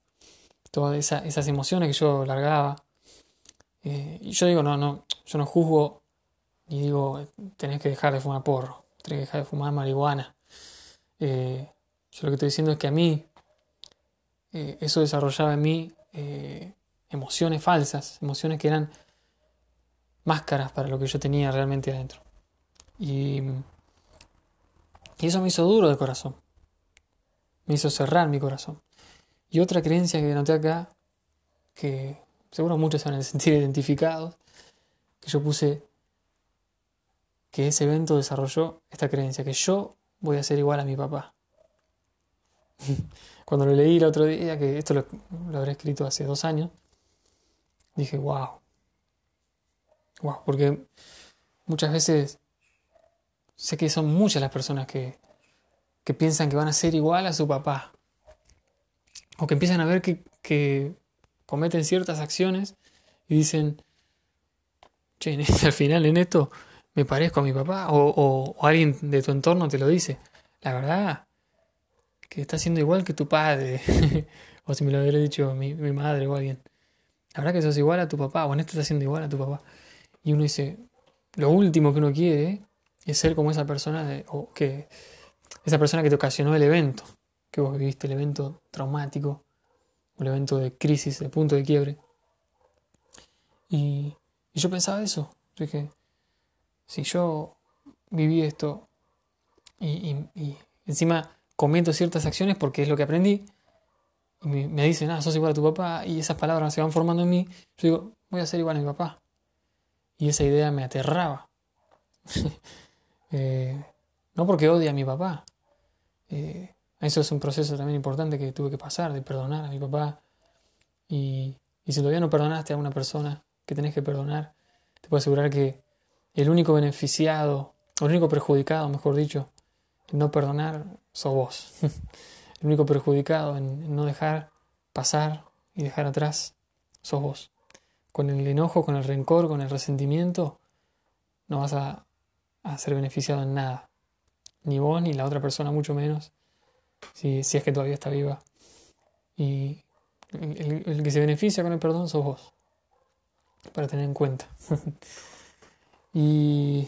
Todas esas emociones que yo largaba. Eh, y yo digo, no, no, yo no juzgo y digo, tenés que dejar de fumar porro, tenés que dejar de fumar marihuana. Eh, yo lo que estoy diciendo es que a mí eh, eso desarrollaba en mí emociones falsas, emociones que eran máscaras para lo que yo tenía realmente adentro. Y, y eso me hizo duro de corazón. Me hizo cerrar mi corazón. Y otra creencia que noté acá, que seguro muchos se van a sentir identificados, que yo puse que ese evento desarrolló esta creencia, que yo voy a ser igual a mi papá. Cuando lo leí el otro día, que esto lo, lo habré escrito hace dos años, dije, wow. Wow, porque muchas veces sé que son muchas las personas que, que piensan que van a ser igual a su papá. O que empiezan a ver que, que cometen ciertas acciones y dicen, che, al final en esto me parezco a mi papá. O, o, alguien de tu entorno te lo dice. La verdad, que está siendo igual que tu padre. o si me lo hubiera dicho mi, mi madre o alguien. La verdad que sos igual a tu papá. O en esto estás siendo igual a tu papá. Y uno dice, lo último que uno quiere es ser como esa persona o que esa persona que te ocasionó el evento, que vos viviste el evento traumático, el evento de crisis, de punto de quiebre. Y, yo pensaba eso. dije, si yo viví esto y, encima comento ciertas acciones porque es lo que aprendí, y me, dicen, ah, sos igual a tu papá, y esas palabras se van formando en mí, yo digo, voy a ser igual a mi papá. Y esa idea me aterraba. Eh, no porque odie a mi papá. Eh, eso es un proceso también importante que tuve que pasar, de perdonar a mi papá. Y, y si todavía no perdonaste a una persona que tenés que perdonar, te puedo asegurar que el único beneficiado, o el único perjudicado, mejor dicho, en no perdonar, sos vos. el único perjudicado en no dejar pasar y dejar atrás, sos vos con el enojo, con el rencor, con el resentimiento, no vas a, ser beneficiado en nada. Ni vos ni la otra persona, mucho menos, si, si es que todavía está viva. Y el, que se beneficia con el perdón sos vos, para tener en cuenta. y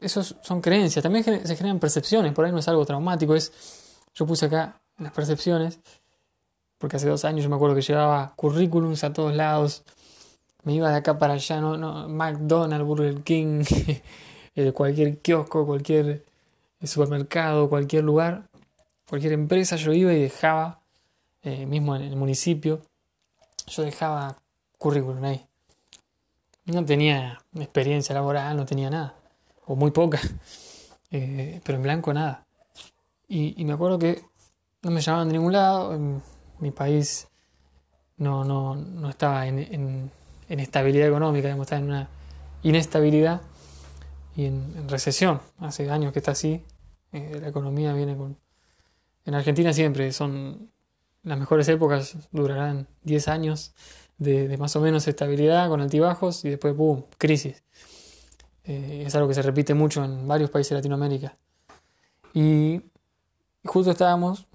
eso son creencias, también se generan percepciones, por ahí no es algo traumático, es, yo puse acá las percepciones, porque hace dos años yo me acuerdo que llevaba currículums a todos lados, me iba de acá para allá, no, no, McDonald's, Burger King, eh, cualquier kiosco, cualquier supermercado, cualquier lugar, cualquier empresa, yo iba y dejaba, eh, mismo en el municipio, yo dejaba currículum ahí. No tenía experiencia laboral, no tenía nada, o muy poca, eh, pero en blanco nada. Y, me acuerdo que no me llamaban de ningún lado, mi país no, no, no estaba en, en, estabilidad económica, estaba en una inestabilidad y en, recesión. Hace años que está así, eh, la economía viene con... En Argentina siempre son las mejores épocas, durarán 10 años de, más o menos estabilidad con altibajos y después, ¡boom!, crisis. Eh, es algo que se repite mucho en varios países de Latinoamérica. Y justo estábamos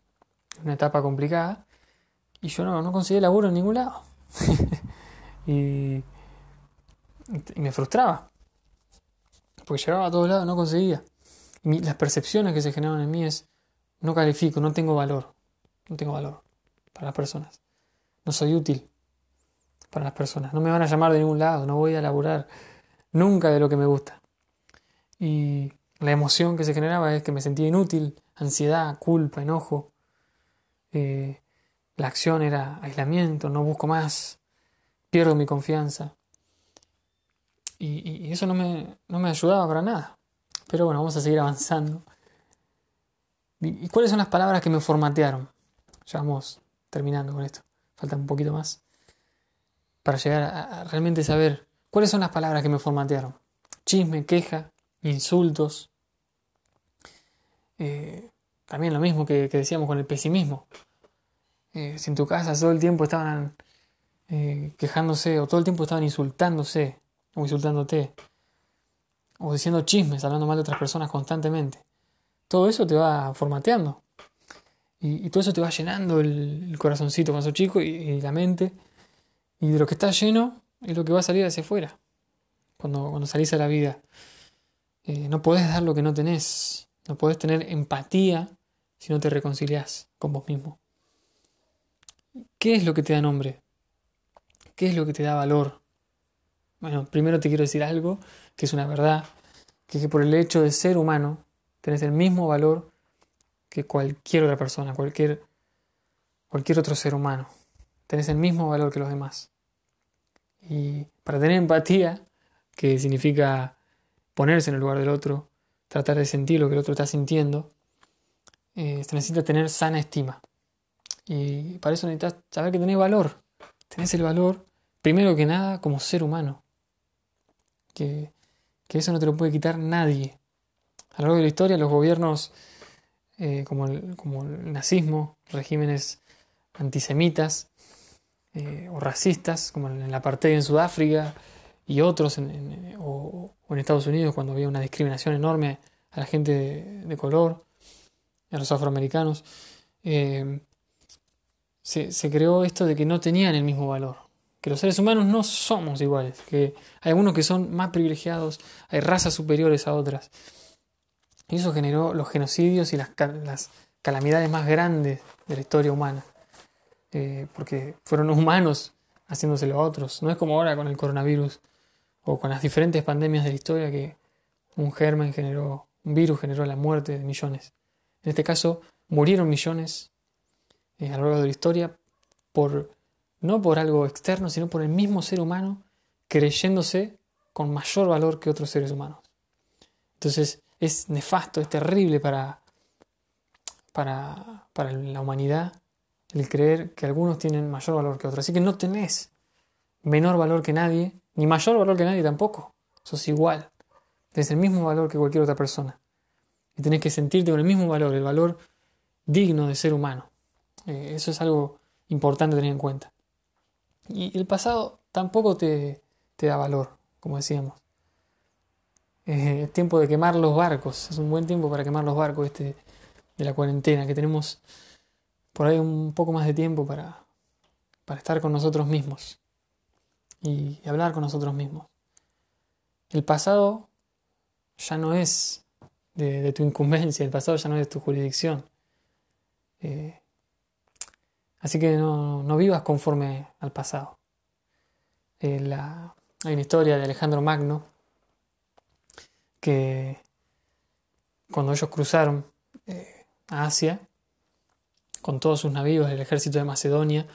en una etapa complicada y yo no, no conseguí laburo en ningún lado. y, me frustraba. Porque llegaba a todos lados no conseguía. Y las percepciones que se generaban en mí es, no califico, no tengo valor. No tengo valor para las personas. No soy útil para las personas. No me van a llamar de ningún lado. No voy a laburar nunca de lo que me gusta. Y la emoción que se generaba es que me sentía inútil, ansiedad, culpa, enojo. Eh, la acción era aislamiento, no busco más, pierdo mi confianza. Y, eso no me, no me ayudaba para nada. Pero bueno, vamos a seguir avanzando. ¿Y cuáles son las palabras que me formatearon? Ya vamos terminando con esto. Falta un poquito más. Para llegar a, realmente saber cuáles son las palabras que me formatearon. Chisme, queja, insultos. Eh, también lo mismo que decíamos con el pesimismo. Eh, si en tu casa todo el tiempo estaban eh, quejándose o todo el tiempo estaban insultándose o insultándote, o diciendo chismes, hablando mal de otras personas constantemente. Todo eso te va formateando. Y, todo eso te va llenando el, corazoncito cuando sos chico y, la mente. Y de lo que está lleno es lo que va a salir hacia afuera. Cuando, cuando salís a la vida. Eh, no podés dar lo que no tenés. No podés tener empatía si no te reconciliás con vos mismo. ¿Qué es lo que te da nombre? ¿Qué es lo que te da valor? Bueno, primero te quiero decir algo que es una verdad, que es que por el hecho de ser humano tenés el mismo valor que cualquier otra persona, cualquier, cualquier otro ser humano. Tenés el mismo valor que los demás. Y para tener empatía, que significa ponerse en el lugar del otro, tratar de sentir lo que el otro está sintiendo, eh, se necesita tener sana estima. Y para eso necesitas saber que tenés valor. Tenés el valor, primero que nada, como ser humano. Que, eso no te lo puede quitar nadie. A lo largo de la historia, los gobiernos eh, como, el, como, el, nazismo, regímenes antisemitas eh, o racistas, como en la apartheid en Sudáfrica y otros, en, o, en Estados Unidos, cuando había una discriminación enorme a la gente de, color, a los afroamericanos. Eh, se, creó esto de que no tenían el mismo valor, que los seres humanos no somos iguales, que hay algunos que son más privilegiados, hay razas superiores a otras. Y eso generó los genocidios y las, calamidades más grandes de la historia humana, eh, porque fueron humanos haciéndoselo a otros. No es como ahora con el coronavirus o con las diferentes pandemias de la historia que un germen generó, un virus generó la muerte de millones. En este caso, murieron millones eh, a lo largo de la historia por no por algo externo, sino por el mismo ser humano creyéndose con mayor valor que otros seres humanos. Entonces es nefasto, es terrible para, para, para la humanidad el creer que algunos tienen mayor valor que otros. Así que no tenés menor valor que nadie, ni mayor valor que nadie tampoco. Sos igual. Tenés el mismo valor que cualquier otra persona. Y tenés que sentirte con el mismo valor, el valor digno de ser humano. Eh, eso es algo importante tener en cuenta. Y el pasado tampoco te, da valor, como decíamos. Eh, es tiempo de quemar los barcos, es un buen tiempo para quemar los barcos este de la cuarentena, que tenemos por ahí un poco más de tiempo para, para estar con nosotros mismos y, hablar con nosotros mismos. El pasado ya no es de, tu incumbencia, el pasado ya no es de tu jurisdicción. Eh, Así que no, vivas conforme al pasado. Eh, hay una historia de Alejandro Magno que cuando ellos cruzaron eh, a Asia con todos sus navíos del ejército de Macedonia,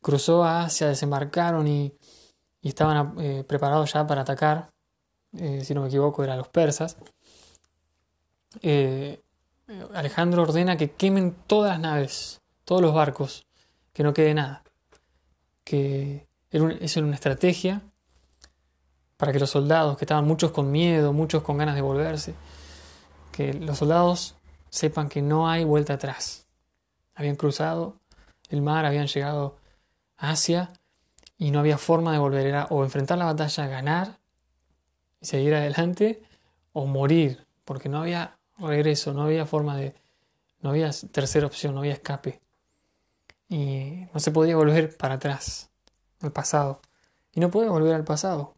cruzó a Asia, desembarcaron y, estaban eh, preparados ya para atacar, si no me equivoco eran los persas. Alejandro ordena que quemen todas las naves, todos los barcos, que no quede nada. Que era una estrategia para que los soldados, que estaban muchos con miedo, muchos con ganas de volverse, que los soldados sepan que no hay vuelta atrás. Habían cruzado el mar, habían llegado a Asia y no había forma de volver. Era o enfrentar la batalla, ganar y seguir adelante, o morir, porque no había regreso, no había forma de. no había tercera opción, no había escape y no se podía volver para atrás, al pasado. Y no puede volver al pasado.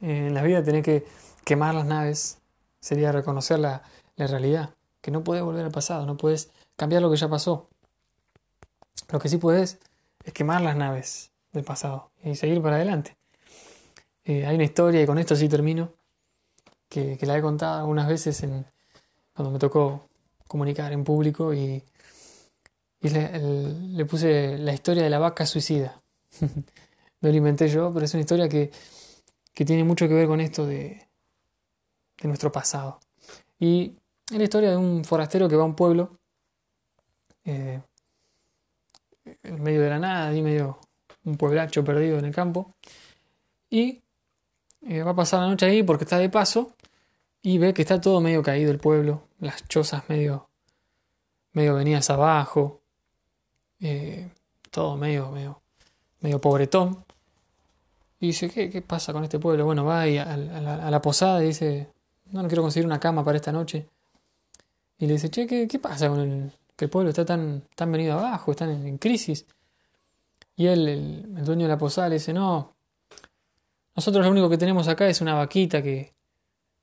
En la vida tenés que quemar las naves, sería reconocer la, realidad, que no puedes volver al pasado, no puedes cambiar lo que ya pasó. Lo que sí puedes es quemar las naves del pasado y seguir para adelante. Eh, hay una historia, y con esto sí termino, que, la he contado algunas veces cuando me tocó comunicar en público y le, puse la historia de la vaca suicida. no lo inventé yo, pero es una historia que, tiene mucho que ver con esto de, nuestro pasado. Y es la historia de un forastero que va a un pueblo eh, en medio de la nada, y medio un pueblacho perdido en el campo. Y eh, va a pasar la noche ahí porque está de paso y ve que está todo medio caído el pueblo, las chozas medio, medio venidas abajo, eh, todo medio, medio, medio pobretón. Y dice, ¿qué, qué pasa con este pueblo? Bueno, va y a, la, posada y dice, no, no quiero conseguir una cama para esta noche. Y le dice, che, ¿qué, qué pasa con el, que el pueblo está tan, tan venido abajo, están en, crisis? Y él, el, dueño de la posada, le dice, no, nosotros lo único que tenemos acá es una vaquita que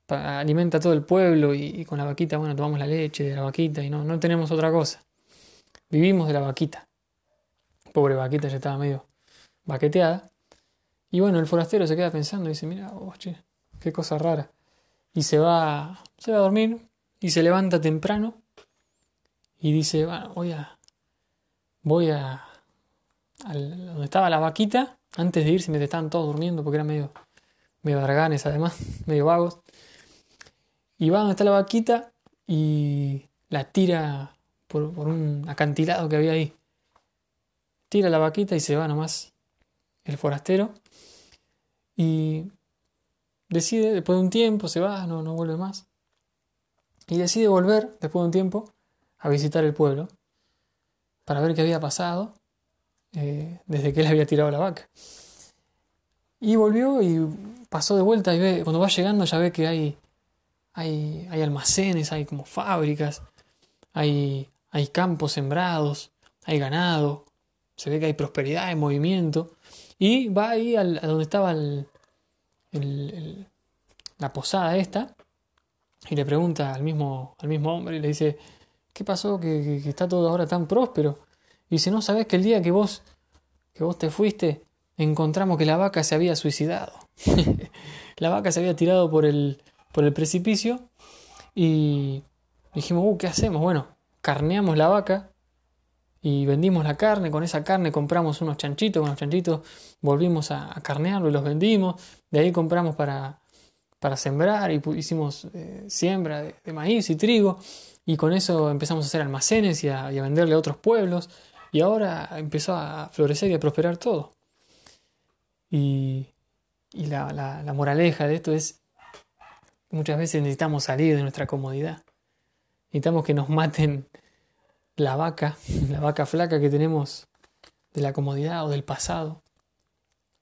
alimenta a todo el pueblo y, con la vaquita, bueno, tomamos la leche de la vaquita y no, no tenemos otra cosa. Vivimos de la vaquita. Pobre vaquita ya estaba medio baqueteada. Y bueno, el forastero se queda pensando y dice, mira, oh, qué cosa rara. Y se va, se va a dormir y se levanta temprano y dice, bueno, voy a, voy a, donde estaba la vaquita, antes de irse, me estaban todos durmiendo porque eran medio, medio darganes además, medio vagos. Y va donde está la vaquita y la tira por, por un acantilado que había ahí. Tira la vaquita y se va nomás el forastero y decide, después de un tiempo, se va, no, no vuelve más. Y decide volver, después de un tiempo, a visitar el pueblo para ver qué había pasado eh, desde que él había tirado la vaca. Y volvió y pasó de vuelta y ve, cuando va llegando ya ve que hay, hay, hay almacenes, hay como fábricas, hay, hay campos sembrados, hay ganado, se ve que hay prosperidad, hay movimiento. Y va ahí a donde estaba la posada esta y le pregunta al mismo, al mismo hombre y le dice, ¿qué pasó que, está todo ahora tan próspero? Y dice, no, sabes que el día que vos, que vos te fuiste, encontramos que la vaca se había suicidado. la vaca se había tirado por el, por el precipicio y dijimos, uh, ¿qué hacemos? Bueno, carneamos la vaca y vendimos la carne, con esa carne compramos unos chanchitos, con los chanchitos volvimos a, carnearlo y los vendimos, de ahí compramos para, para sembrar y hicimos eh, siembra de, maíz y trigo y con eso empezamos a hacer almacenes y a, venderle a otros pueblos y ahora empezó a florecer y a prosperar todo. Y, y la, la moraleja de esto es, muchas veces necesitamos salir de nuestra comodidad, necesitamos que nos maten la vaca, la vaca flaca que tenemos de la comodidad o del pasado,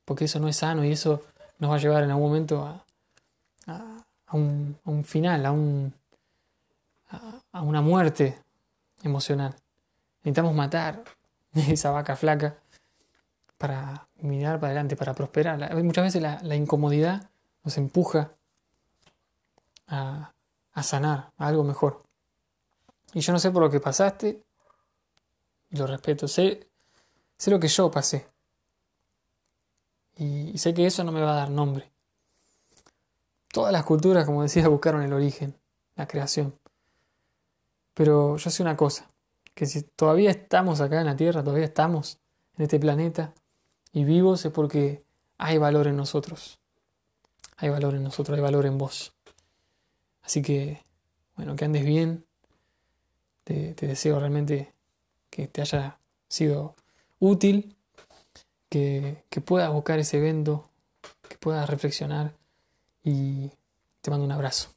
porque eso no es sano y eso nos va a llevar en algún momento a, a, un, final, a, un, a, una muerte emocional. Necesitamos matar esa vaca flaca para mirar para adelante, para prosperar. Muchas veces la, la incomodidad nos empuja a, a sanar, a algo mejor. Y yo no sé por lo que pasaste, y lo respeto. Sé, sé lo que yo pasé. Y, sé que eso no me va a dar nombre. Todas las culturas, como decía, buscaron el origen, la creación. Pero yo sé una cosa, que si todavía estamos acá en la Tierra, todavía estamos en este planeta y vivos es porque hay valor en nosotros. Hay valor en nosotros, hay valor en vos. Así que, bueno, que andes bien. Te, deseo realmente que te haya sido útil, que, que puedas buscar ese evento, que puedas reflexionar y te mando un abrazo.